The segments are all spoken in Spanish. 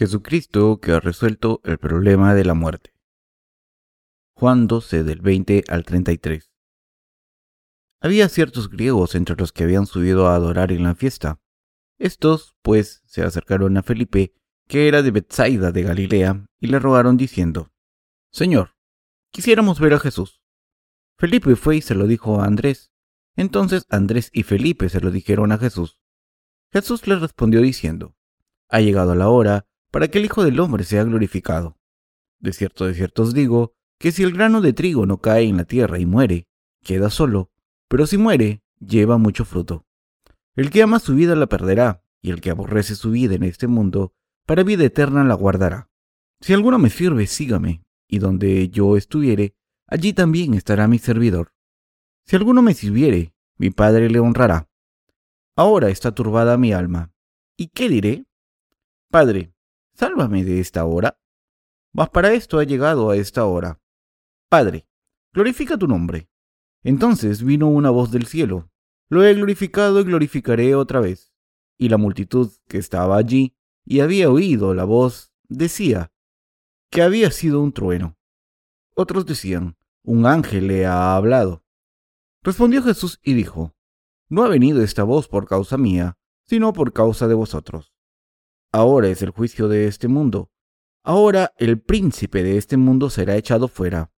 Jesucristo que ha resuelto el problema de la muerte. Juan 12 del 20 al 33. Había ciertos griegos entre los que habían subido a adorar en la fiesta. Estos, pues, se acercaron a Felipe, que era de Bethsaida de Galilea, y le rogaron diciendo, Señor, quisiéramos ver a Jesús. Felipe fue y se lo dijo a Andrés. Entonces Andrés y Felipe se lo dijeron a Jesús. Jesús les respondió diciendo, Ha llegado la hora para que el Hijo del Hombre sea glorificado. De cierto, de cierto os digo, que si el grano de trigo no cae en la tierra y muere, queda solo, pero si muere, lleva mucho fruto. El que ama su vida la perderá, y el que aborrece su vida en este mundo, para vida eterna la guardará. Si alguno me sirve, sígame, y donde yo estuviere, allí también estará mi servidor. Si alguno me sirviere, mi Padre le honrará. Ahora está turbada mi alma. ¿Y qué diré? Padre, sálvame de esta hora. Mas para esto ha llegado a esta hora. Padre, glorifica tu nombre. Entonces vino una voz del cielo. Lo he glorificado y glorificaré otra vez. Y la multitud que estaba allí y había oído la voz decía que había sido un trueno. Otros decían, un ángel le ha hablado. Respondió Jesús y dijo, No ha venido esta voz por causa mía, sino por causa de vosotros. Ahora es el juicio de este mundo. Ahora el príncipe de este mundo será echado fuera.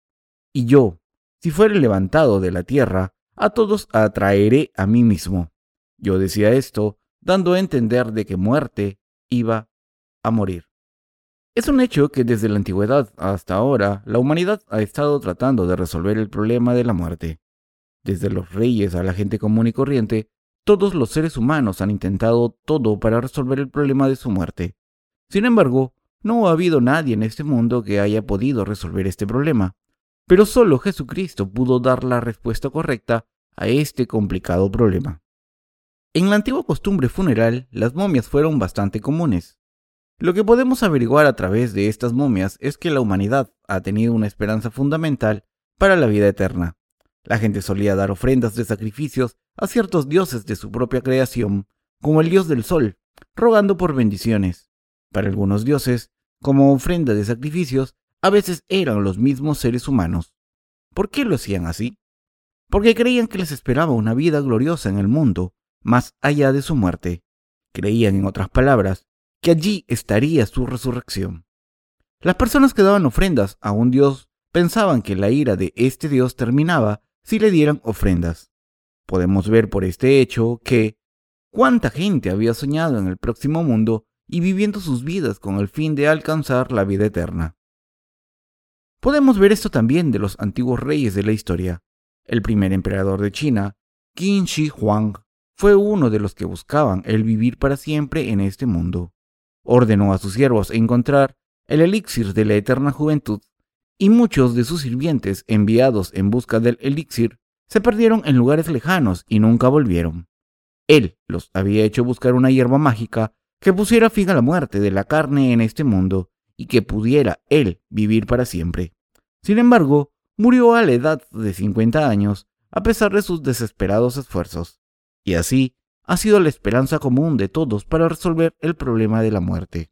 Y yo, si fuere levantado de la tierra, a todos atraeré a mí mismo. Yo decía esto, dando a entender de que muerte iba a morir. Es un hecho que desde la antigüedad hasta ahora la humanidad ha estado tratando de resolver el problema de la muerte. Desde los reyes a la gente común y corriente, todos los seres humanos han intentado todo para resolver el problema de su muerte. Sin embargo, no ha habido nadie en este mundo que haya podido resolver este problema, pero solo Jesucristo pudo dar la respuesta correcta a este complicado problema. En la antigua costumbre funeral, las momias fueron bastante comunes. Lo que podemos averiguar a través de estas momias es que la humanidad ha tenido una esperanza fundamental para la vida eterna. La gente solía dar ofrendas de sacrificios a ciertos dioses de su propia creación, como el dios del sol, rogando por bendiciones. Para algunos dioses, como ofrenda de sacrificios, a veces eran los mismos seres humanos. ¿Por qué lo hacían así? Porque creían que les esperaba una vida gloriosa en el mundo, más allá de su muerte. Creían, en otras palabras, que allí estaría su resurrección. Las personas que daban ofrendas a un dios pensaban que la ira de este dios terminaba si le dieran ofrendas. Podemos ver por este hecho que cuánta gente había soñado en el próximo mundo y viviendo sus vidas con el fin de alcanzar la vida eterna. Podemos ver esto también de los antiguos reyes de la historia. El primer emperador de China, Qin Shi Huang, fue uno de los que buscaban el vivir para siempre en este mundo. Ordenó a sus siervos encontrar el elixir de la eterna juventud y muchos de sus sirvientes enviados en busca del elixir se perdieron en lugares lejanos y nunca volvieron. Él los había hecho buscar una hierba mágica que pusiera fin a la muerte de la carne en este mundo y que pudiera él vivir para siempre. Sin embargo, murió a la edad de 50 años a pesar de sus desesperados esfuerzos, y así ha sido la esperanza común de todos para resolver el problema de la muerte.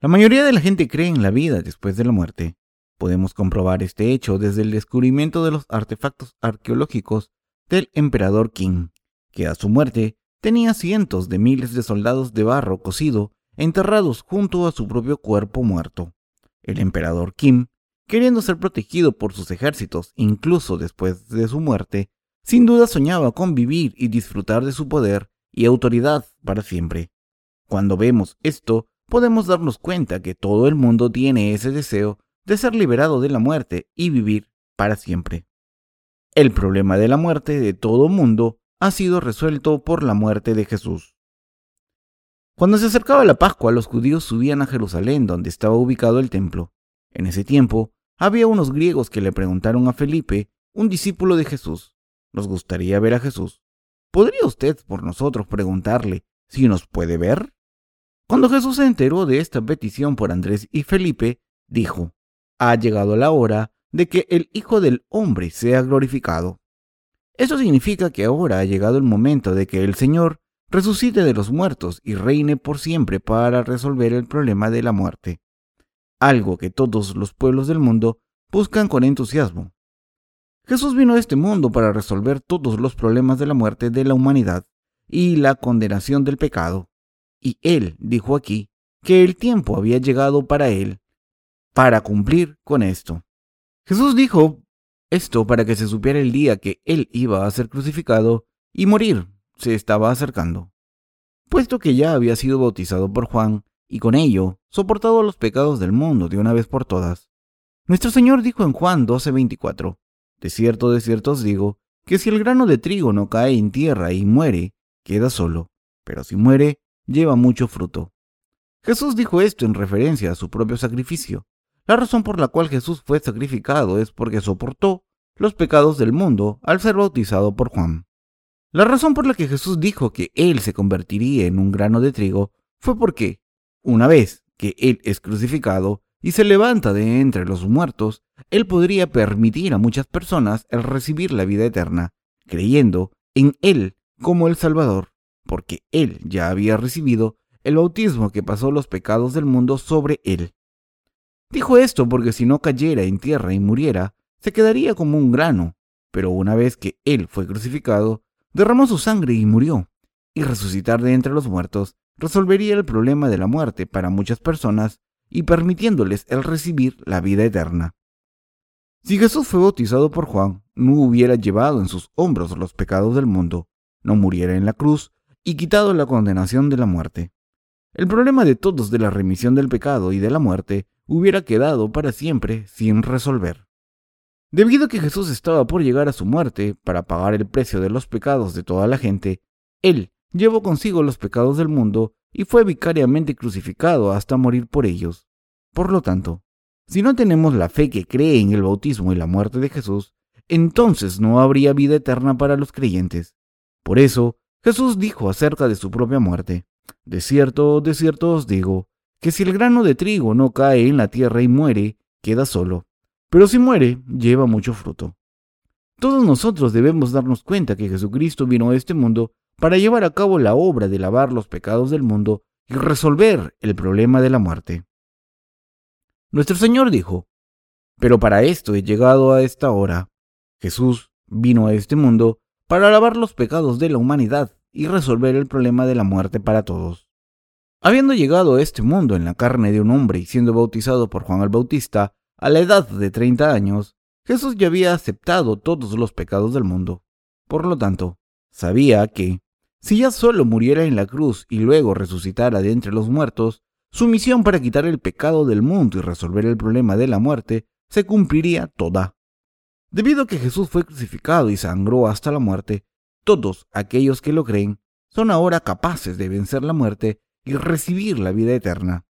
La mayoría de la gente cree en la vida después de la muerte, Podemos comprobar este hecho desde el descubrimiento de los artefactos arqueológicos del emperador Qin, que a su muerte tenía cientos de miles de soldados de barro cocido enterrados junto a su propio cuerpo muerto. El emperador Kim, queriendo ser protegido por sus ejércitos incluso después de su muerte, sin duda soñaba con vivir y disfrutar de su poder y autoridad para siempre. Cuando vemos esto, podemos darnos cuenta que todo el mundo tiene ese deseo de ser liberado de la muerte y vivir para siempre. El problema de la muerte de todo mundo ha sido resuelto por la muerte de Jesús. Cuando se acercaba la Pascua, los judíos subían a Jerusalén, donde estaba ubicado el templo. En ese tiempo, había unos griegos que le preguntaron a Felipe, un discípulo de Jesús, ¿nos gustaría ver a Jesús? ¿Podría usted por nosotros preguntarle si nos puede ver? Cuando Jesús se enteró de esta petición por Andrés y Felipe, dijo, ha llegado la hora de que el Hijo del Hombre sea glorificado. Eso significa que ahora ha llegado el momento de que el Señor resucite de los muertos y reine por siempre para resolver el problema de la muerte, algo que todos los pueblos del mundo buscan con entusiasmo. Jesús vino a este mundo para resolver todos los problemas de la muerte de la humanidad y la condenación del pecado, y Él dijo aquí que el tiempo había llegado para Él para cumplir con esto. Jesús dijo esto para que se supiera el día que Él iba a ser crucificado y morir se estaba acercando, puesto que ya había sido bautizado por Juan y con ello soportado los pecados del mundo de una vez por todas. Nuestro Señor dijo en Juan 12:24, De cierto, de cierto os digo, que si el grano de trigo no cae en tierra y muere, queda solo, pero si muere, lleva mucho fruto. Jesús dijo esto en referencia a su propio sacrificio. La razón por la cual Jesús fue sacrificado es porque soportó los pecados del mundo al ser bautizado por Juan. La razón por la que Jesús dijo que Él se convertiría en un grano de trigo fue porque, una vez que Él es crucificado y se levanta de entre los muertos, Él podría permitir a muchas personas el recibir la vida eterna, creyendo en Él como el Salvador, porque Él ya había recibido el bautismo que pasó los pecados del mundo sobre Él. Dijo esto porque si no cayera en tierra y muriera, se quedaría como un grano, pero una vez que Él fue crucificado, derramó su sangre y murió, y resucitar de entre los muertos resolvería el problema de la muerte para muchas personas y permitiéndoles el recibir la vida eterna. Si Jesús fue bautizado por Juan, no hubiera llevado en sus hombros los pecados del mundo, no muriera en la cruz y quitado la condenación de la muerte. El problema de todos de la remisión del pecado y de la muerte hubiera quedado para siempre sin resolver. Debido a que Jesús estaba por llegar a su muerte para pagar el precio de los pecados de toda la gente, Él llevó consigo los pecados del mundo y fue vicariamente crucificado hasta morir por ellos. Por lo tanto, si no tenemos la fe que cree en el bautismo y la muerte de Jesús, entonces no habría vida eterna para los creyentes. Por eso, Jesús dijo acerca de su propia muerte, De cierto, de cierto os digo, que si el grano de trigo no cae en la tierra y muere, queda solo pero si muere, lleva mucho fruto. Todos nosotros debemos darnos cuenta que Jesucristo vino a este mundo para llevar a cabo la obra de lavar los pecados del mundo y resolver el problema de la muerte. Nuestro Señor dijo, pero para esto he llegado a esta hora. Jesús vino a este mundo para lavar los pecados de la humanidad y resolver el problema de la muerte para todos. Habiendo llegado a este mundo en la carne de un hombre y siendo bautizado por Juan el Bautista, a la edad de 30 años, Jesús ya había aceptado todos los pecados del mundo. Por lo tanto, sabía que, si ya solo muriera en la cruz y luego resucitara de entre los muertos, su misión para quitar el pecado del mundo y resolver el problema de la muerte se cumpliría toda. Debido a que Jesús fue crucificado y sangró hasta la muerte, todos aquellos que lo creen son ahora capaces de vencer la muerte y recibir la vida eterna.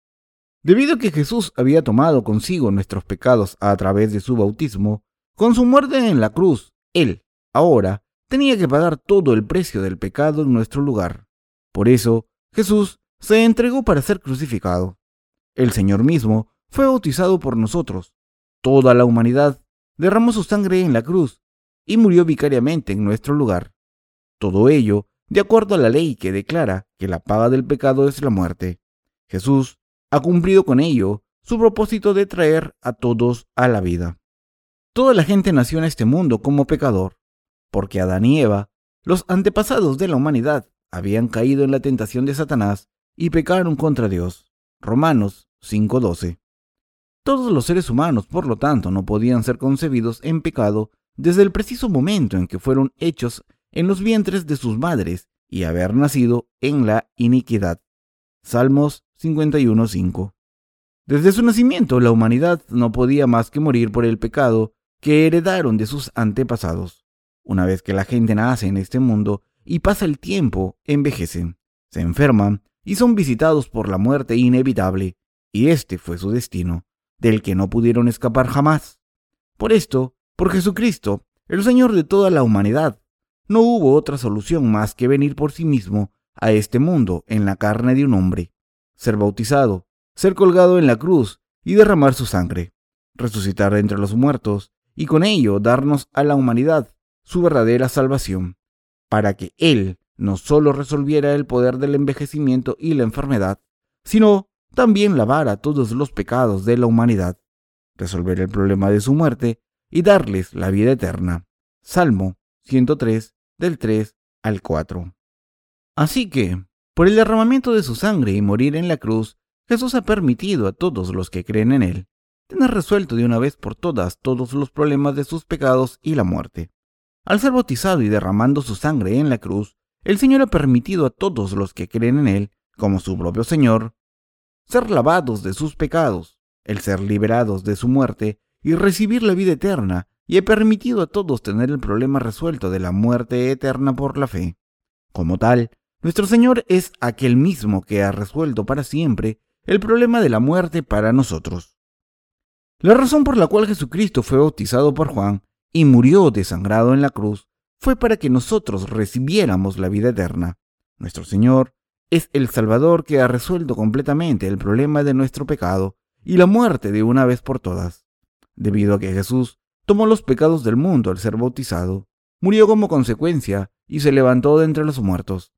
Debido a que Jesús había tomado consigo nuestros pecados a través de su bautismo, con su muerte en la cruz, Él, ahora, tenía que pagar todo el precio del pecado en nuestro lugar. Por eso, Jesús se entregó para ser crucificado. El Señor mismo fue bautizado por nosotros. Toda la humanidad derramó su sangre en la cruz y murió vicariamente en nuestro lugar. Todo ello de acuerdo a la ley que declara que la paga del pecado es la muerte. Jesús ha cumplido con ello su propósito de traer a todos a la vida. Toda la gente nació en este mundo como pecador, porque Adán y Eva, los antepasados de la humanidad, habían caído en la tentación de Satanás y pecaron contra Dios. Romanos 5:12. Todos los seres humanos, por lo tanto, no podían ser concebidos en pecado desde el preciso momento en que fueron hechos en los vientres de sus madres y haber nacido en la iniquidad. Salmos 51.5. Desde su nacimiento, la humanidad no podía más que morir por el pecado que heredaron de sus antepasados. Una vez que la gente nace en este mundo y pasa el tiempo, envejecen, se enferman y son visitados por la muerte inevitable, y este fue su destino, del que no pudieron escapar jamás. Por esto, por Jesucristo, el Señor de toda la humanidad, no hubo otra solución más que venir por sí mismo a este mundo en la carne de un hombre ser bautizado, ser colgado en la cruz y derramar su sangre, resucitar entre los muertos y con ello darnos a la humanidad su verdadera salvación, para que Él no solo resolviera el poder del envejecimiento y la enfermedad, sino también lavara todos los pecados de la humanidad, resolver el problema de su muerte y darles la vida eterna. Salmo 103 del 3 al 4. Así que, por el derramamiento de su sangre y morir en la cruz, Jesús ha permitido a todos los que creen en Él tener resuelto de una vez por todas todos los problemas de sus pecados y la muerte. Al ser bautizado y derramando su sangre en la cruz, el Señor ha permitido a todos los que creen en Él, como su propio Señor, ser lavados de sus pecados, el ser liberados de su muerte y recibir la vida eterna, y ha permitido a todos tener el problema resuelto de la muerte eterna por la fe. Como tal, nuestro Señor es aquel mismo que ha resuelto para siempre el problema de la muerte para nosotros. La razón por la cual Jesucristo fue bautizado por Juan y murió desangrado en la cruz fue para que nosotros recibiéramos la vida eterna. Nuestro Señor es el Salvador que ha resuelto completamente el problema de nuestro pecado y la muerte de una vez por todas. Debido a que Jesús tomó los pecados del mundo al ser bautizado, murió como consecuencia y se levantó de entre los muertos.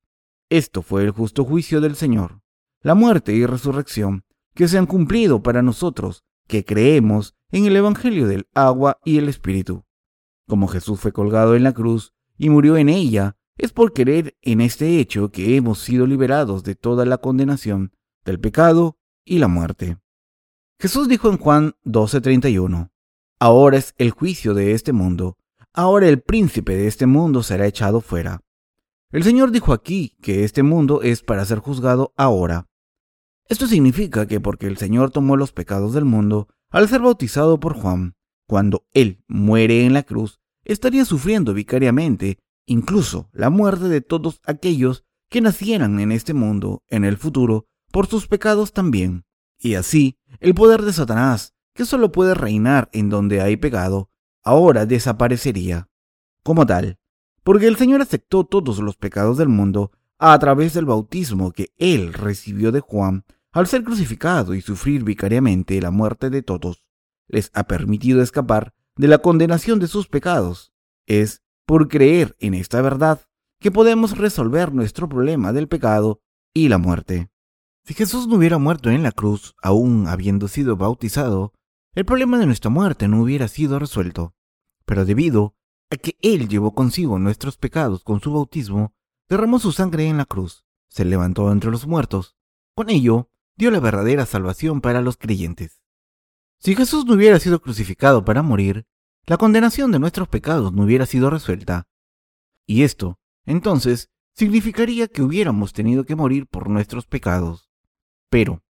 Esto fue el justo juicio del Señor, la muerte y resurrección que se han cumplido para nosotros que creemos en el Evangelio del agua y el Espíritu. Como Jesús fue colgado en la cruz y murió en ella, es por creer en este hecho que hemos sido liberados de toda la condenación, del pecado y la muerte. Jesús dijo en Juan 12:31, Ahora es el juicio de este mundo, ahora el príncipe de este mundo será echado fuera. El Señor dijo aquí que este mundo es para ser juzgado ahora. Esto significa que porque el Señor tomó los pecados del mundo al ser bautizado por Juan, cuando Él muere en la cruz, estaría sufriendo vicariamente incluso la muerte de todos aquellos que nacieran en este mundo en el futuro por sus pecados también. Y así, el poder de Satanás, que solo puede reinar en donde hay pecado, ahora desaparecería. Como tal, porque el Señor aceptó todos los pecados del mundo a través del bautismo que Él recibió de Juan al ser crucificado y sufrir vicariamente la muerte de todos, les ha permitido escapar de la condenación de sus pecados. Es por creer en esta verdad que podemos resolver nuestro problema del pecado y la muerte. Si Jesús no hubiera muerto en la cruz, aún habiendo sido bautizado, el problema de nuestra muerte no hubiera sido resuelto. Pero debido a que Él llevó consigo nuestros pecados con su bautismo, derramó su sangre en la cruz, se levantó entre los muertos. Con ello, dio la verdadera salvación para los creyentes. Si Jesús no hubiera sido crucificado para morir, la condenación de nuestros pecados no hubiera sido resuelta. Y esto, entonces, significaría que hubiéramos tenido que morir por nuestros pecados. Pero,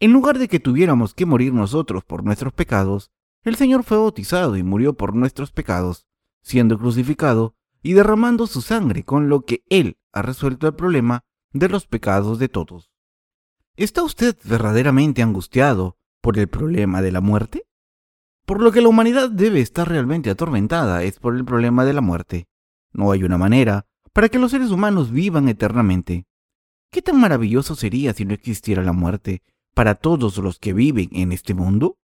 en lugar de que tuviéramos que morir nosotros por nuestros pecados, el Señor fue bautizado y murió por nuestros pecados, siendo crucificado y derramando su sangre, con lo que Él ha resuelto el problema de los pecados de todos. ¿Está usted verdaderamente angustiado por el problema de la muerte? Por lo que la humanidad debe estar realmente atormentada es por el problema de la muerte. No hay una manera para que los seres humanos vivan eternamente. ¿Qué tan maravilloso sería si no existiera la muerte para todos los que viven en este mundo?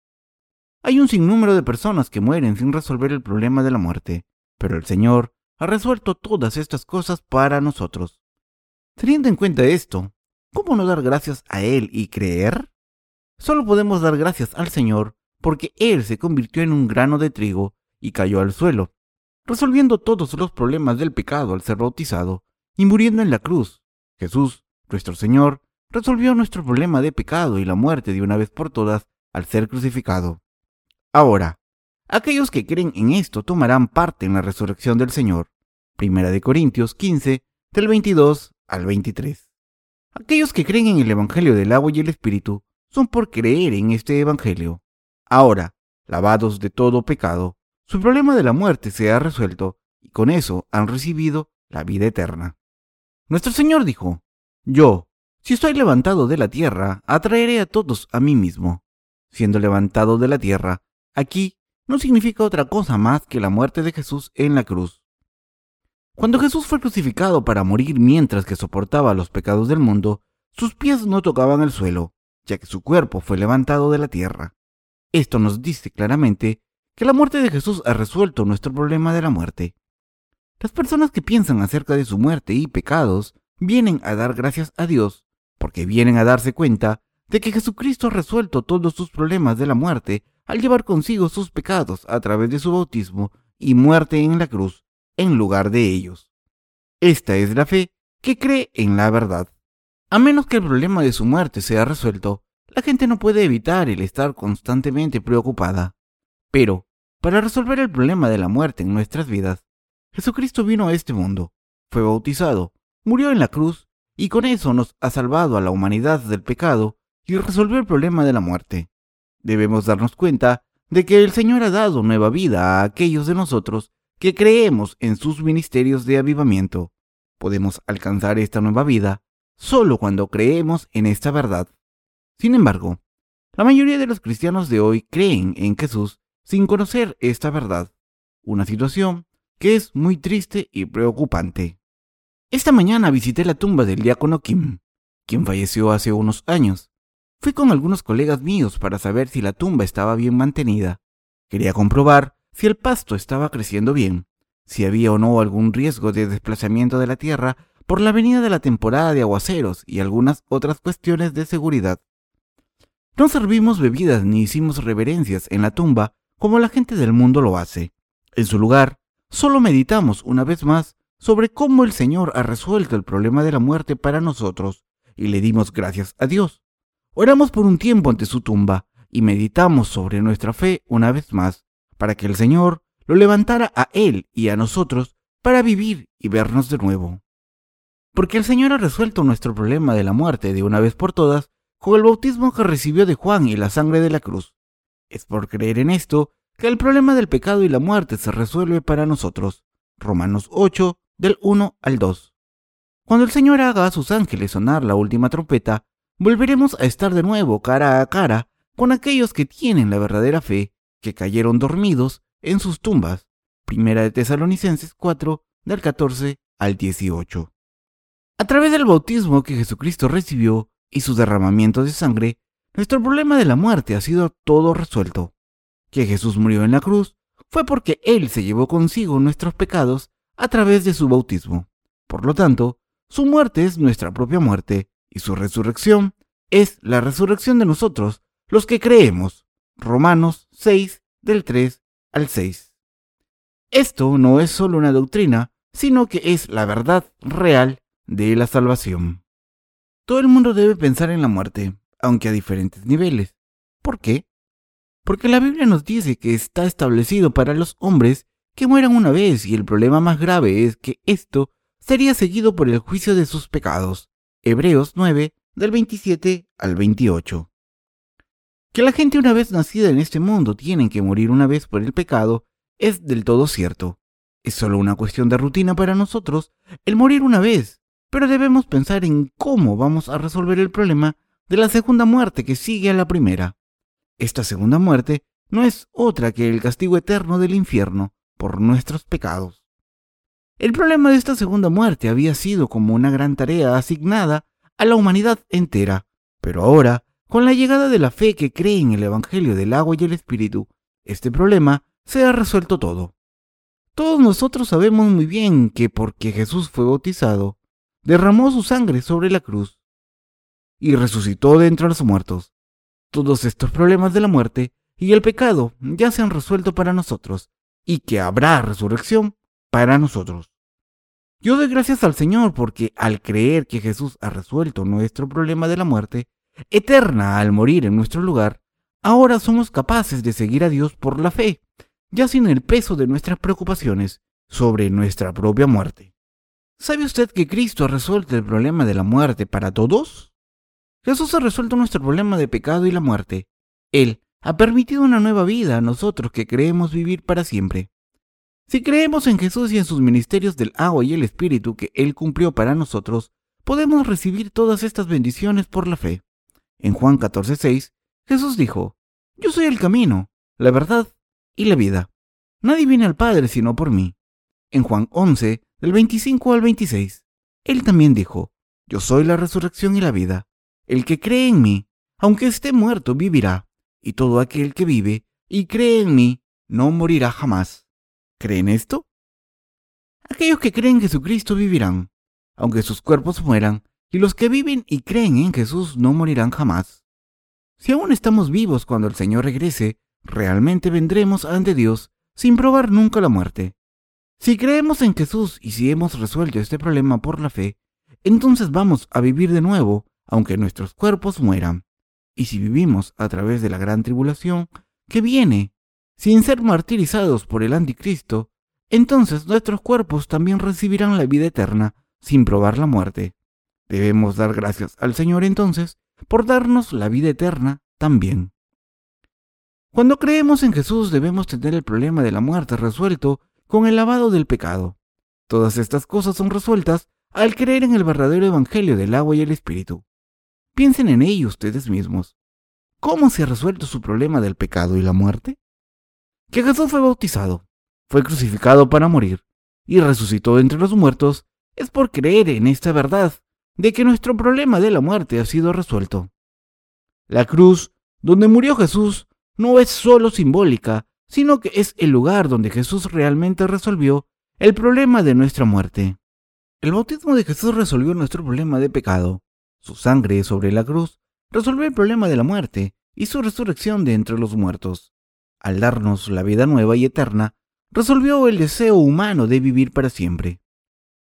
Hay un sinnúmero de personas que mueren sin resolver el problema de la muerte, pero el Señor ha resuelto todas estas cosas para nosotros. Teniendo en cuenta esto, ¿cómo no dar gracias a Él y creer? Solo podemos dar gracias al Señor porque él se convirtió en un grano de trigo y cayó al suelo, resolviendo todos los problemas del pecado al ser bautizado y muriendo en la cruz. Jesús, nuestro Señor, resolvió nuestro problema de pecado y la muerte de una vez por todas al ser crucificado. Ahora, aquellos que creen en esto tomarán parte en la resurrección del Señor. Primera de Corintios 15, del 22 al 23. Aquellos que creen en el Evangelio del agua y el Espíritu son por creer en este Evangelio. Ahora, lavados de todo pecado, su problema de la muerte se ha resuelto y con eso han recibido la vida eterna. Nuestro Señor dijo, Yo, si estoy levantado de la tierra, atraeré a todos a mí mismo. Siendo levantado de la tierra, aquí no significa otra cosa más que la muerte de Jesús en la cruz. Cuando Jesús fue crucificado para morir mientras que soportaba los pecados del mundo, sus pies no tocaban el suelo, ya que su cuerpo fue levantado de la tierra. Esto nos dice claramente que la muerte de Jesús ha resuelto nuestro problema de la muerte. Las personas que piensan acerca de su muerte y pecados vienen a dar gracias a Dios porque vienen a darse cuenta de que Jesucristo ha resuelto todos sus problemas de la muerte al llevar consigo sus pecados a través de su bautismo y muerte en la cruz en lugar de ellos. Esta es la fe que cree en la verdad. A menos que el problema de su muerte sea resuelto, la gente no puede evitar el estar constantemente preocupada. Pero, para resolver el problema de la muerte en nuestras vidas, Jesucristo vino a este mundo, fue bautizado, murió en la cruz y con eso nos ha salvado a la humanidad del pecado y resolvió el problema de la muerte. Debemos darnos cuenta de que el Señor ha dado nueva vida a aquellos de nosotros que creemos en sus ministerios de avivamiento. Podemos alcanzar esta nueva vida solo cuando creemos en esta verdad. Sin embargo, la mayoría de los cristianos de hoy creen en Jesús sin conocer esta verdad, una situación que es muy triste y preocupante. Esta mañana visité la tumba del diácono Kim, quien falleció hace unos años. Fui con algunos colegas míos para saber si la tumba estaba bien mantenida. Quería comprobar si el pasto estaba creciendo bien, si había o no algún riesgo de desplazamiento de la tierra por la venida de la temporada de aguaceros y algunas otras cuestiones de seguridad. No servimos bebidas ni hicimos reverencias en la tumba como la gente del mundo lo hace. En su lugar, solo meditamos una vez más sobre cómo el Señor ha resuelto el problema de la muerte para nosotros y le dimos gracias a Dios. Oramos por un tiempo ante su tumba y meditamos sobre nuestra fe una vez más para que el Señor lo levantara a Él y a nosotros para vivir y vernos de nuevo. Porque el Señor ha resuelto nuestro problema de la muerte de una vez por todas con el bautismo que recibió de Juan y la sangre de la cruz. Es por creer en esto que el problema del pecado y la muerte se resuelve para nosotros. Romanos 8, del 1 al 2. Cuando el Señor haga a sus ángeles sonar la última trompeta, volveremos a estar de nuevo cara a cara con aquellos que tienen la verdadera fe, que cayeron dormidos en sus tumbas. Primera de Tesalonicenses 4, del 14 al 18. A través del bautismo que Jesucristo recibió y su derramamiento de sangre, nuestro problema de la muerte ha sido todo resuelto. Que Jesús murió en la cruz fue porque Él se llevó consigo nuestros pecados a través de su bautismo. Por lo tanto, su muerte es nuestra propia muerte y su resurrección es la resurrección de nosotros, los que creemos. Romanos 6 del 3 al 6. Esto no es solo una doctrina, sino que es la verdad real de la salvación. Todo el mundo debe pensar en la muerte, aunque a diferentes niveles. ¿Por qué? Porque la Biblia nos dice que está establecido para los hombres que mueran una vez y el problema más grave es que esto sería seguido por el juicio de sus pecados. Hebreos 9, del 27 al 28. Que la gente una vez nacida en este mundo tienen que morir una vez por el pecado es del todo cierto. Es solo una cuestión de rutina para nosotros el morir una vez, pero debemos pensar en cómo vamos a resolver el problema de la segunda muerte que sigue a la primera. Esta segunda muerte no es otra que el castigo eterno del infierno, por nuestros pecados. El problema de esta segunda muerte había sido como una gran tarea asignada a la humanidad entera, pero ahora, con la llegada de la fe que cree en el Evangelio del agua y el Espíritu, este problema se ha resuelto todo. Todos nosotros sabemos muy bien que porque Jesús fue bautizado, derramó su sangre sobre la cruz y resucitó de entre los muertos. Todos estos problemas de la muerte y el pecado ya se han resuelto para nosotros y que habrá resurrección para nosotros. Yo doy gracias al Señor porque al creer que Jesús ha resuelto nuestro problema de la muerte eterna al morir en nuestro lugar, ahora somos capaces de seguir a Dios por la fe, ya sin el peso de nuestras preocupaciones sobre nuestra propia muerte. ¿Sabe usted que Cristo ha resuelto el problema de la muerte para todos? Jesús ha resuelto nuestro problema de pecado y la muerte. Él ha permitido una nueva vida a nosotros que creemos vivir para siempre. Si creemos en Jesús y en sus ministerios del agua y el Espíritu que Él cumplió para nosotros, podemos recibir todas estas bendiciones por la fe. En Juan 14:6, Jesús dijo, Yo soy el camino, la verdad y la vida. Nadie viene al Padre sino por mí. En Juan 11, del 25 al 26, Él también dijo, Yo soy la resurrección y la vida. El que cree en mí, aunque esté muerto, vivirá y todo aquel que vive y cree en mí no morirá jamás. ¿Creen esto? Aquellos que creen en Jesucristo vivirán, aunque sus cuerpos mueran, y los que viven y creen en Jesús no morirán jamás. Si aún estamos vivos cuando el Señor regrese, realmente vendremos ante Dios sin probar nunca la muerte. Si creemos en Jesús y si hemos resuelto este problema por la fe, entonces vamos a vivir de nuevo, aunque nuestros cuerpos mueran. Y si vivimos a través de la gran tribulación que viene, sin ser martirizados por el anticristo, entonces nuestros cuerpos también recibirán la vida eterna sin probar la muerte. Debemos dar gracias al Señor entonces por darnos la vida eterna también. Cuando creemos en Jesús debemos tener el problema de la muerte resuelto con el lavado del pecado. Todas estas cosas son resueltas al creer en el verdadero Evangelio del agua y el Espíritu. Piensen en ello ustedes mismos. ¿Cómo se ha resuelto su problema del pecado y la muerte? Que Jesús fue bautizado, fue crucificado para morir y resucitó entre los muertos es por creer en esta verdad de que nuestro problema de la muerte ha sido resuelto. La cruz donde murió Jesús no es solo simbólica, sino que es el lugar donde Jesús realmente resolvió el problema de nuestra muerte. El bautismo de Jesús resolvió nuestro problema de pecado. Su sangre sobre la cruz resolvió el problema de la muerte y su resurrección de entre los muertos. Al darnos la vida nueva y eterna, resolvió el deseo humano de vivir para siempre.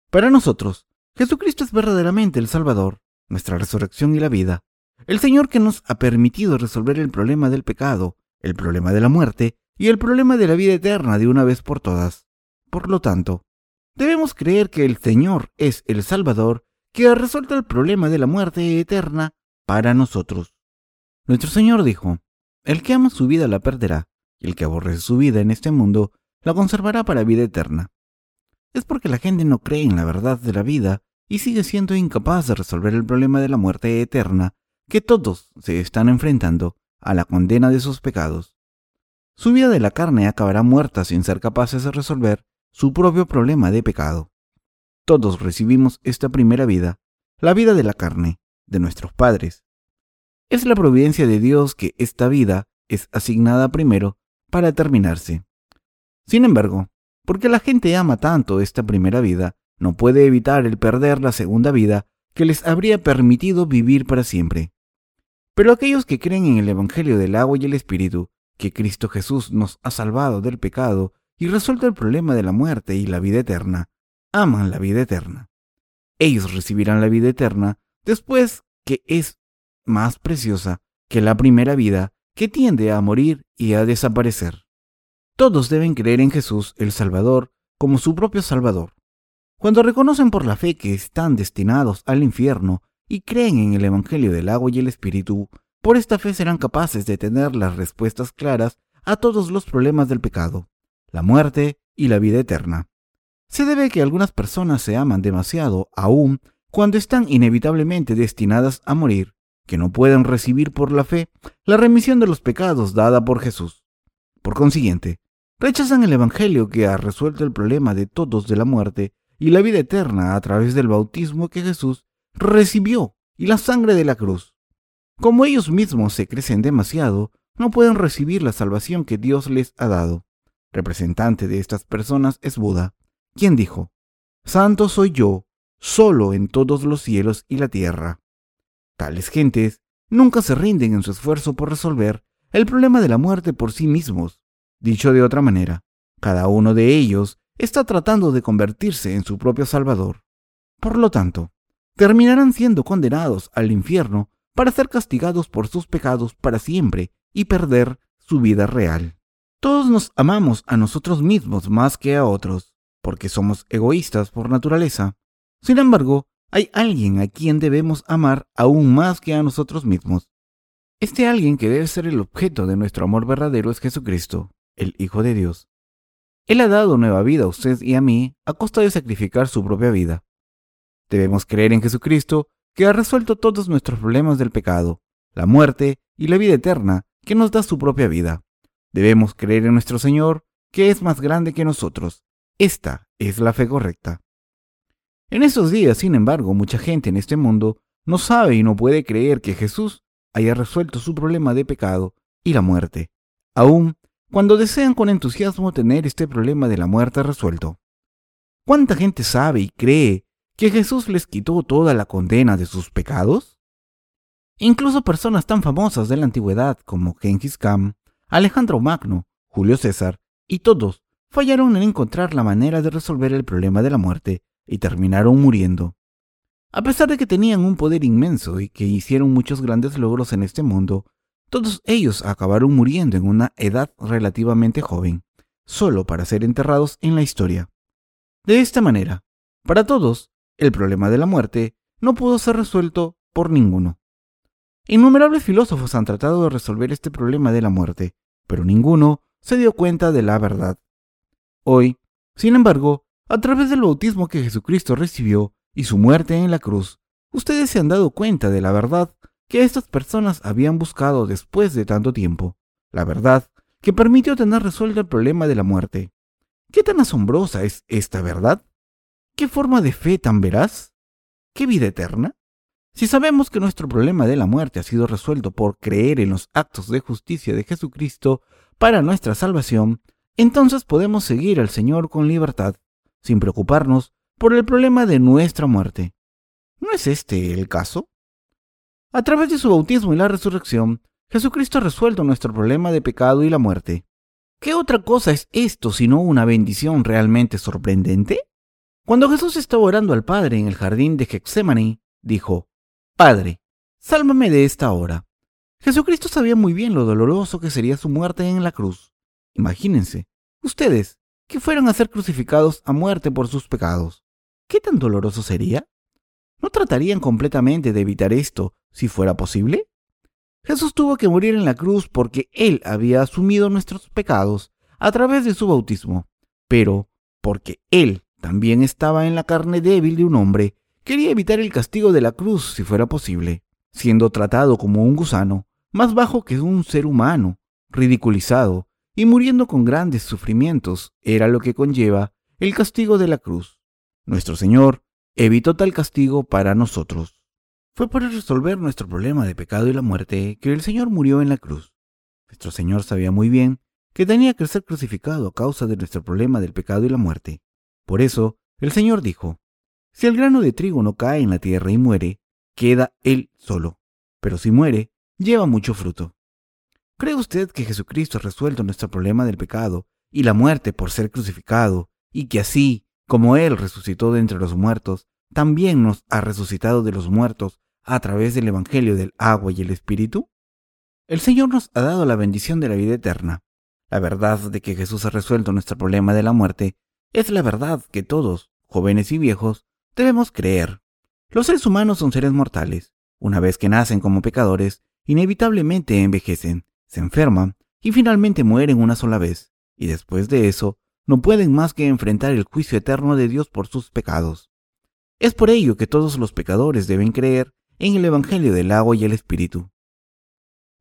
Para nosotros, Jesucristo es verdaderamente el Salvador, nuestra resurrección y la vida, el Señor que nos ha permitido resolver el problema del pecado, el problema de la muerte y el problema de la vida eterna de una vez por todas. Por lo tanto, debemos creer que el Señor es el Salvador que ha resuelto el problema de la muerte eterna para nosotros. Nuestro Señor dijo, El que ama su vida la perderá, y el que aborrece su vida en este mundo la conservará para vida eterna es porque la gente no cree en la verdad de la vida y sigue siendo incapaz de resolver el problema de la muerte eterna que todos se están enfrentando a la condena de sus pecados. Su vida de la carne acabará muerta sin ser capaces de resolver su propio problema de pecado. Todos recibimos esta primera vida, la vida de la carne, de nuestros padres. Es la providencia de Dios que esta vida es asignada primero para terminarse. Sin embargo, porque la gente ama tanto esta primera vida, no puede evitar el perder la segunda vida que les habría permitido vivir para siempre. Pero aquellos que creen en el Evangelio del agua y el Espíritu, que Cristo Jesús nos ha salvado del pecado y resuelto el problema de la muerte y la vida eterna, aman la vida eterna. Ellos recibirán la vida eterna después que es más preciosa que la primera vida que tiende a morir y a desaparecer. Todos deben creer en Jesús el Salvador como su propio Salvador. Cuando reconocen por la fe que están destinados al infierno y creen en el Evangelio del agua y el Espíritu, por esta fe serán capaces de tener las respuestas claras a todos los problemas del pecado, la muerte y la vida eterna. Se debe que algunas personas se aman demasiado aún cuando están inevitablemente destinadas a morir, que no pueden recibir por la fe la remisión de los pecados dada por Jesús. Por consiguiente, Rechazan el Evangelio que ha resuelto el problema de todos de la muerte y la vida eterna a través del bautismo que Jesús recibió y la sangre de la cruz. Como ellos mismos se crecen demasiado, no pueden recibir la salvación que Dios les ha dado. Representante de estas personas es Buda, quien dijo, Santo soy yo, solo en todos los cielos y la tierra. Tales gentes nunca se rinden en su esfuerzo por resolver el problema de la muerte por sí mismos, Dicho de otra manera, cada uno de ellos está tratando de convertirse en su propio Salvador. Por lo tanto, terminarán siendo condenados al infierno para ser castigados por sus pecados para siempre y perder su vida real. Todos nos amamos a nosotros mismos más que a otros, porque somos egoístas por naturaleza. Sin embargo, hay alguien a quien debemos amar aún más que a nosotros mismos. Este alguien que debe ser el objeto de nuestro amor verdadero es Jesucristo el Hijo de Dios. Él ha dado nueva vida a usted y a mí a costa de sacrificar su propia vida. Debemos creer en Jesucristo, que ha resuelto todos nuestros problemas del pecado, la muerte y la vida eterna, que nos da su propia vida. Debemos creer en nuestro Señor, que es más grande que nosotros. Esta es la fe correcta. En estos días, sin embargo, mucha gente en este mundo no sabe y no puede creer que Jesús haya resuelto su problema de pecado y la muerte. Aún cuando desean con entusiasmo tener este problema de la muerte resuelto. ¿Cuánta gente sabe y cree que Jesús les quitó toda la condena de sus pecados? Incluso personas tan famosas de la antigüedad como Genghis Khan, Alejandro Magno, Julio César y todos fallaron en encontrar la manera de resolver el problema de la muerte y terminaron muriendo. A pesar de que tenían un poder inmenso y que hicieron muchos grandes logros en este mundo, todos ellos acabaron muriendo en una edad relativamente joven, solo para ser enterrados en la historia. De esta manera, para todos, el problema de la muerte no pudo ser resuelto por ninguno. Innumerables filósofos han tratado de resolver este problema de la muerte, pero ninguno se dio cuenta de la verdad. Hoy, sin embargo, a través del bautismo que Jesucristo recibió y su muerte en la cruz, ustedes se han dado cuenta de la verdad que estas personas habían buscado después de tanto tiempo, la verdad que permitió tener resuelto el problema de la muerte. ¿Qué tan asombrosa es esta verdad? ¿Qué forma de fe tan veraz? ¿Qué vida eterna? Si sabemos que nuestro problema de la muerte ha sido resuelto por creer en los actos de justicia de Jesucristo para nuestra salvación, entonces podemos seguir al Señor con libertad, sin preocuparnos por el problema de nuestra muerte. ¿No es este el caso? A través de su bautismo y la resurrección, Jesucristo ha resuelto nuestro problema de pecado y la muerte. ¿Qué otra cosa es esto sino una bendición realmente sorprendente? Cuando Jesús estaba orando al Padre en el jardín de Getsemaní, dijo, Padre, sálvame de esta hora. Jesucristo sabía muy bien lo doloroso que sería su muerte en la cruz. Imagínense, ustedes, que fueran a ser crucificados a muerte por sus pecados. ¿Qué tan doloroso sería? ¿No tratarían completamente de evitar esto si fuera posible? Jesús tuvo que morir en la cruz porque Él había asumido nuestros pecados a través de su bautismo, pero porque Él también estaba en la carne débil de un hombre, quería evitar el castigo de la cruz si fuera posible, siendo tratado como un gusano, más bajo que un ser humano, ridiculizado y muriendo con grandes sufrimientos, era lo que conlleva el castigo de la cruz. Nuestro Señor evitó tal castigo para nosotros. Fue para resolver nuestro problema de pecado y la muerte que el Señor murió en la cruz. Nuestro Señor sabía muy bien que tenía que ser crucificado a causa de nuestro problema del pecado y la muerte. Por eso, el Señor dijo, Si el grano de trigo no cae en la tierra y muere, queda él solo, pero si muere, lleva mucho fruto. ¿Cree usted que Jesucristo ha resuelto nuestro problema del pecado y la muerte por ser crucificado, y que así como Él resucitó de entre los muertos, también nos ha resucitado de los muertos a través del Evangelio del agua y el Espíritu? El Señor nos ha dado la bendición de la vida eterna. La verdad de que Jesús ha resuelto nuestro problema de la muerte es la verdad que todos, jóvenes y viejos, debemos creer. Los seres humanos son seres mortales. Una vez que nacen como pecadores, inevitablemente envejecen, se enferman y finalmente mueren una sola vez. Y después de eso, no pueden más que enfrentar el juicio eterno de Dios por sus pecados. Es por ello que todos los pecadores deben creer en el Evangelio del agua y el Espíritu.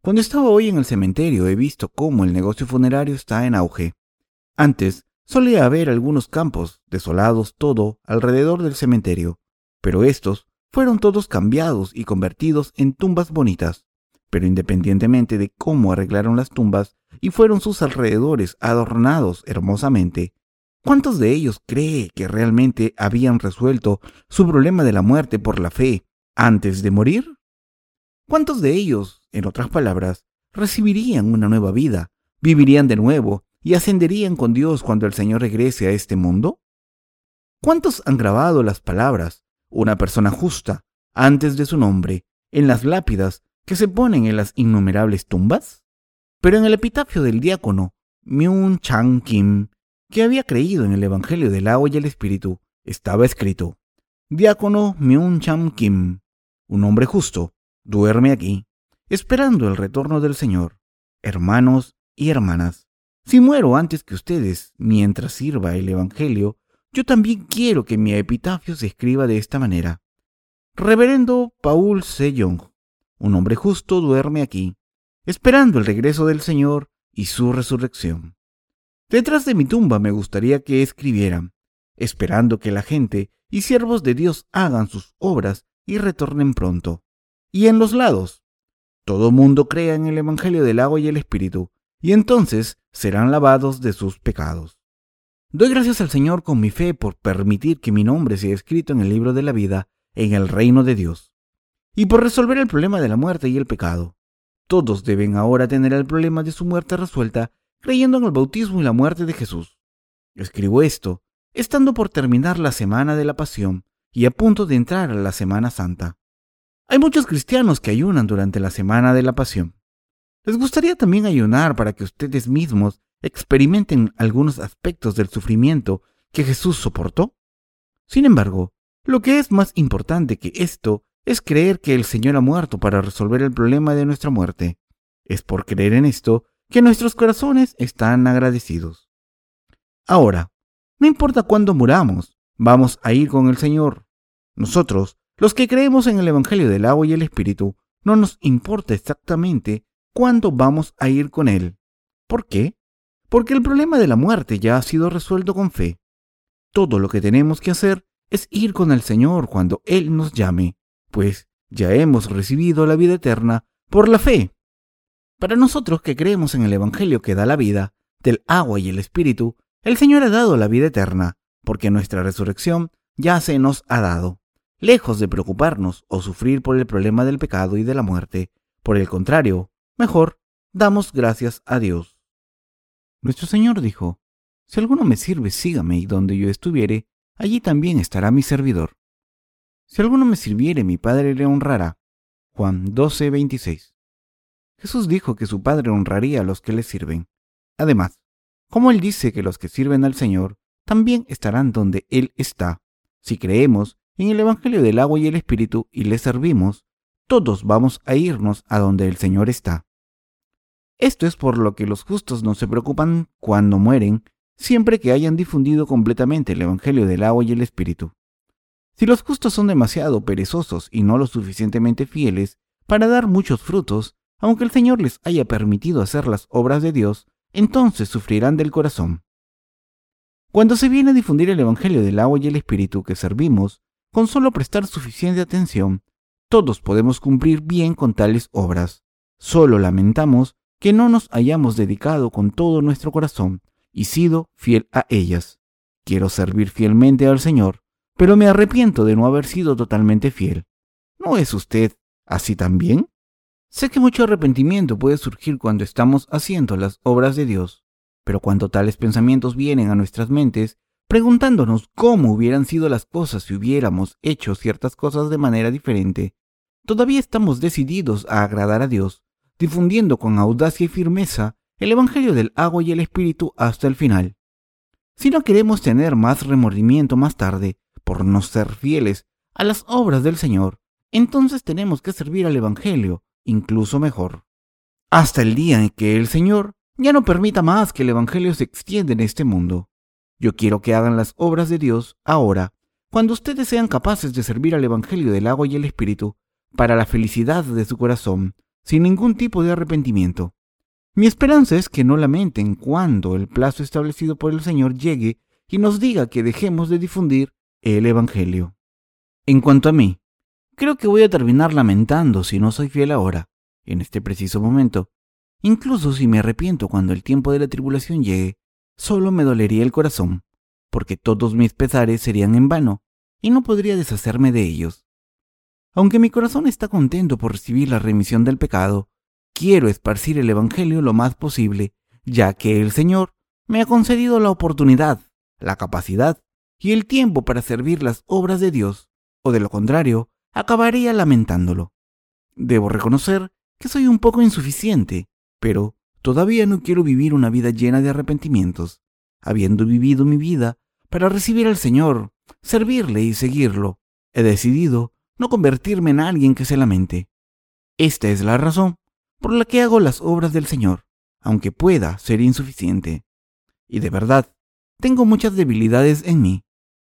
Cuando estaba hoy en el cementerio he visto cómo el negocio funerario está en auge. Antes solía haber algunos campos desolados todo alrededor del cementerio, pero estos fueron todos cambiados y convertidos en tumbas bonitas. Pero independientemente de cómo arreglaron las tumbas, y fueron sus alrededores adornados hermosamente, ¿cuántos de ellos cree que realmente habían resuelto su problema de la muerte por la fe antes de morir? ¿Cuántos de ellos, en otras palabras, recibirían una nueva vida, vivirían de nuevo y ascenderían con Dios cuando el Señor regrese a este mundo? ¿Cuántos han grabado las palabras, una persona justa, antes de su nombre, en las lápidas que se ponen en las innumerables tumbas? Pero en el epitafio del diácono Myung Chang Kim, que había creído en el Evangelio del agua y el Espíritu, estaba escrito, Diácono Myung Chang Kim, un hombre justo, duerme aquí, esperando el retorno del Señor. Hermanos y hermanas, si muero antes que ustedes mientras sirva el Evangelio, yo también quiero que mi epitafio se escriba de esta manera. Reverendo Paul Sejong, un hombre justo duerme aquí, esperando el regreso del Señor y su resurrección. Detrás de mi tumba me gustaría que escribieran, esperando que la gente y siervos de Dios hagan sus obras y retornen pronto. Y en los lados, todo mundo crea en el Evangelio del agua y el Espíritu, y entonces serán lavados de sus pecados. Doy gracias al Señor con mi fe por permitir que mi nombre sea escrito en el libro de la vida en el reino de Dios, y por resolver el problema de la muerte y el pecado. Todos deben ahora tener el problema de su muerte resuelta creyendo en el bautismo y la muerte de Jesús. Escribo esto estando por terminar la semana de la pasión y a punto de entrar a la Semana Santa. Hay muchos cristianos que ayunan durante la semana de la pasión. ¿Les gustaría también ayunar para que ustedes mismos experimenten algunos aspectos del sufrimiento que Jesús soportó? Sin embargo, lo que es más importante que esto es creer que el Señor ha muerto para resolver el problema de nuestra muerte. Es por creer en esto que nuestros corazones están agradecidos. Ahora, no importa cuándo muramos, vamos a ir con el Señor. Nosotros, los que creemos en el Evangelio del agua y el Espíritu, no nos importa exactamente cuándo vamos a ir con Él. ¿Por qué? Porque el problema de la muerte ya ha sido resuelto con fe. Todo lo que tenemos que hacer es ir con el Señor cuando Él nos llame, pues ya hemos recibido la vida eterna por la fe. Para nosotros que creemos en el Evangelio que da la vida, del agua y el Espíritu, el Señor ha dado la vida eterna, porque nuestra resurrección ya se nos ha dado. Lejos de preocuparnos o sufrir por el problema del pecado y de la muerte, por el contrario, mejor, damos gracias a Dios. Nuestro Señor dijo, Si alguno me sirve, sígame, y donde yo estuviere, allí también estará mi servidor. Si alguno me sirviere, mi Padre le honrará. Juan 12, 26. Jesús dijo que su Padre honraría a los que le sirven. Además, como Él dice que los que sirven al Señor también estarán donde Él está. Si creemos en el Evangelio del agua y el Espíritu y le servimos, todos vamos a irnos a donde el Señor está. Esto es por lo que los justos no se preocupan cuando mueren, siempre que hayan difundido completamente el Evangelio del agua y el Espíritu. Si los justos son demasiado perezosos y no lo suficientemente fieles para dar muchos frutos, aunque el Señor les haya permitido hacer las obras de Dios, entonces sufrirán del corazón. Cuando se viene a difundir el Evangelio del agua y el Espíritu que servimos, con solo prestar suficiente atención, todos podemos cumplir bien con tales obras. Solo lamentamos que no nos hayamos dedicado con todo nuestro corazón y sido fiel a ellas. Quiero servir fielmente al Señor, pero me arrepiento de no haber sido totalmente fiel. ¿No es usted así también? Sé que mucho arrepentimiento puede surgir cuando estamos haciendo las obras de Dios, pero cuando tales pensamientos vienen a nuestras mentes, preguntándonos cómo hubieran sido las cosas si hubiéramos hecho ciertas cosas de manera diferente, todavía estamos decididos a agradar a Dios, difundiendo con audacia y firmeza el Evangelio del agua y el Espíritu hasta el final. Si no queremos tener más remordimiento más tarde por no ser fieles a las obras del Señor, entonces tenemos que servir al Evangelio incluso mejor. Hasta el día en que el Señor ya no permita más que el Evangelio se extienda en este mundo. Yo quiero que hagan las obras de Dios ahora, cuando ustedes sean capaces de servir al Evangelio del agua y el Espíritu, para la felicidad de su corazón, sin ningún tipo de arrepentimiento. Mi esperanza es que no lamenten cuando el plazo establecido por el Señor llegue y nos diga que dejemos de difundir el Evangelio. En cuanto a mí, Creo que voy a terminar lamentando si no soy fiel ahora, en este preciso momento. Incluso si me arrepiento cuando el tiempo de la tribulación llegue, solo me dolería el corazón, porque todos mis pesares serían en vano, y no podría deshacerme de ellos. Aunque mi corazón está contento por recibir la remisión del pecado, quiero esparcir el Evangelio lo más posible, ya que el Señor me ha concedido la oportunidad, la capacidad y el tiempo para servir las obras de Dios, o de lo contrario, acabaría lamentándolo. Debo reconocer que soy un poco insuficiente, pero todavía no quiero vivir una vida llena de arrepentimientos, habiendo vivido mi vida para recibir al Señor, servirle y seguirlo. He decidido no convertirme en alguien que se lamente. Esta es la razón por la que hago las obras del Señor, aunque pueda ser insuficiente. Y de verdad, tengo muchas debilidades en mí,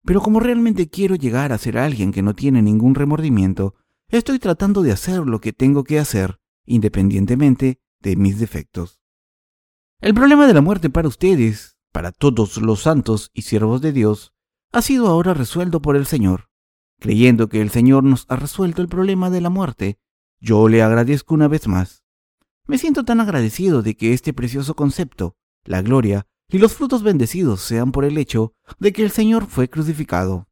pero como realmente quiero llegar a ser alguien que no tiene ningún remordimiento, estoy tratando de hacer lo que tengo que hacer, independientemente de mis defectos. El problema de la muerte para ustedes, para todos los santos y siervos de Dios, ha sido ahora resuelto por el Señor. Creyendo que el Señor nos ha resuelto el problema de la muerte, yo le agradezco una vez más. Me siento tan agradecido de que este precioso concepto, la gloria y los frutos bendecidos sean por el hecho de que el Señor fue crucificado.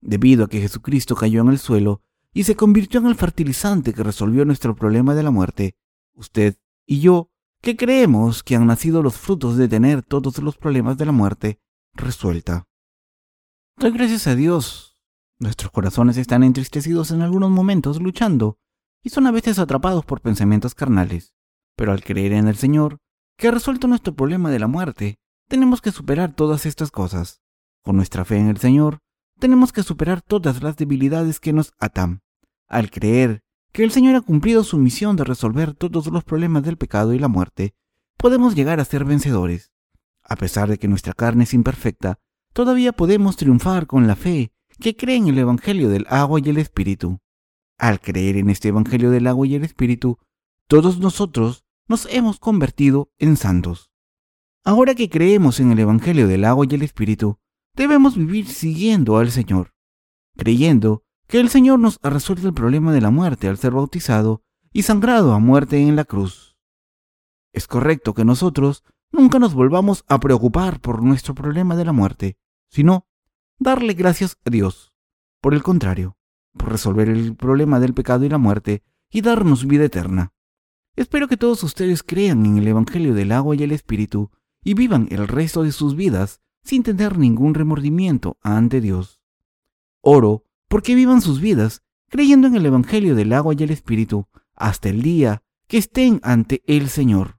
Debido a que Jesucristo cayó en el suelo y se convirtió en el fertilizante que resolvió nuestro problema de la muerte, usted y yo, que creemos que han nacido los frutos de tener todos los problemas de la muerte resuelta. Doy gracias a Dios. Nuestros corazones están entristecidos en algunos momentos luchando y son a veces atrapados por pensamientos carnales. Pero al creer en el Señor, que ha resuelto nuestro problema de la muerte, tenemos que superar todas estas cosas. Con nuestra fe en el Señor, tenemos que superar todas las debilidades que nos atan. Al creer que el Señor ha cumplido su misión de resolver todos los problemas del pecado y la muerte, podemos llegar a ser vencedores. A pesar de que nuestra carne es imperfecta, todavía podemos triunfar con la fe que cree en el Evangelio del agua y el Espíritu. Al creer en este Evangelio del agua y el Espíritu, todos nosotros nos hemos convertido en santos. Ahora que creemos en el Evangelio del agua y el Espíritu, debemos vivir siguiendo al Señor, creyendo que el Señor nos ha resuelto el problema de la muerte al ser bautizado y sangrado a muerte en la cruz. Es correcto que nosotros nunca nos volvamos a preocupar por nuestro problema de la muerte, sino darle gracias a Dios. Por el contrario, por resolver el problema del pecado y la muerte y darnos vida eterna. Espero que todos ustedes crean en el Evangelio del agua y el Espíritu y vivan el resto de sus vidas sin tener ningún remordimiento ante Dios. Oro porque vivan sus vidas creyendo en el Evangelio del agua y el Espíritu hasta el día que estén ante el Señor.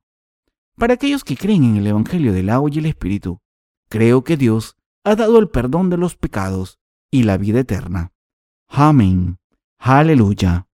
Para aquellos que creen en el Evangelio del agua y el Espíritu, creo que Dios ha dado el perdón de los pecados y la vida eterna. Amén. Aleluya.